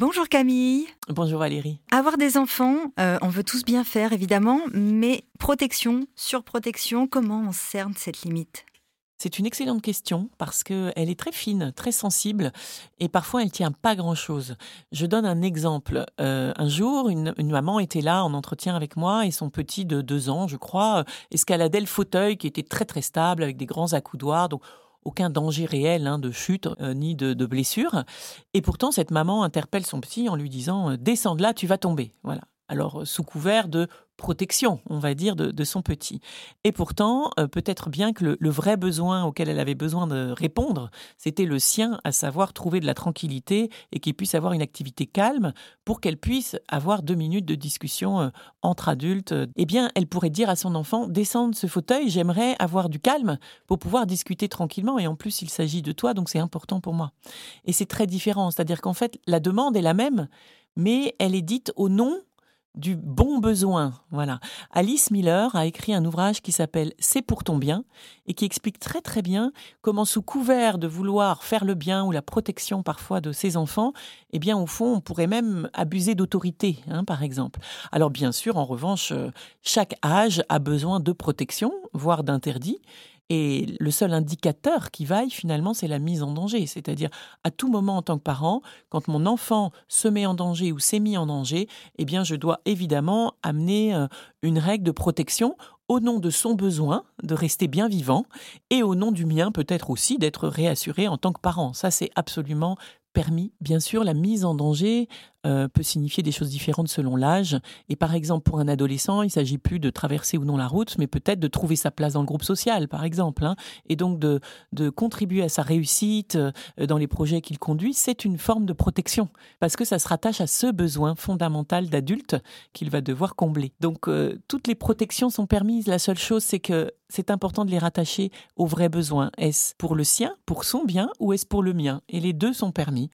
Bonjour Camille. Bonjour Valérie. Avoir des enfants, euh, on veut tous bien faire évidemment, mais protection, surprotection, comment on cerne cette limite? C'est une excellente question parce qu'elle est très fine, très sensible et parfois elle tient pas grand-chose. Je donne un exemple. Euh, un jour, une, maman était là en entretien avec moi et son petit de deux ans, je crois, escaladait le fauteuil qui était très très stable avec des grands accoudoirs. Donc aucun danger réel hein, de chute euh, ni de, blessure. Et pourtant, cette maman interpelle son petit en lui disant Descends de là, tu vas tomber. Voilà. Alors, sous couvert de protection, on va dire, de, son petit. Et pourtant, euh, peut-être bien que le, vrai besoin auquel elle avait besoin de répondre, c'était le sien, à savoir trouver de la tranquillité et qu'il puisse avoir une activité calme pour qu'elle puisse avoir deux minutes de discussion euh, entre adultes. Eh bien, elle pourrait dire à son enfant, descends de ce fauteuil, j'aimerais avoir du calme pour pouvoir discuter tranquillement. Et en plus, il s'agit de toi, donc c'est important pour moi. Et c'est très différent, c'est-à-dire qu'en fait, la demande est la même, mais elle est dite au nom du bon besoin. Voilà. Alice Miller a écrit un ouvrage qui s'appelle C'est pour ton bien et qui explique très très bien comment sous couvert de vouloir faire le bien ou la protection parfois de ses enfants, eh bien au fond on pourrait même abuser d'autorité, hein, par exemple. Alors bien sûr, en revanche, euh, chaque âge a besoin de protection, voire d'interdit, et le seul indicateur qui vaille, finalement, c'est la mise en danger. C'est-à-dire, à tout moment en tant que parent, quand mon enfant se met en danger ou s'est mis en danger, eh bien, je dois évidemment amener euh, une règle de protection au nom de son besoin de rester bien vivant et au nom du mien peut-être aussi d'être réassuré en tant que parent. Ça, c'est absolument permis. Bien sûr, la mise en danger euh, peut signifier des choses différentes selon l'âge. Et par exemple, pour un adolescent, il s'agit plus de traverser ou non la route, mais peut-être de trouver sa place dans le groupe social, par exemple. Hein. Et donc de, contribuer à sa réussite euh, dans les projets qu'il conduit, c'est une forme de protection, parce que ça se rattache à ce besoin fondamental d'adulte qu'il va devoir combler. Donc euh, toutes les protections sont permises. La seule chose, c'est que c'est important de les rattacher aux vrais besoins. Est-ce pour le sien, pour son bien, ou est-ce pour le mien? Et les deux sont permis.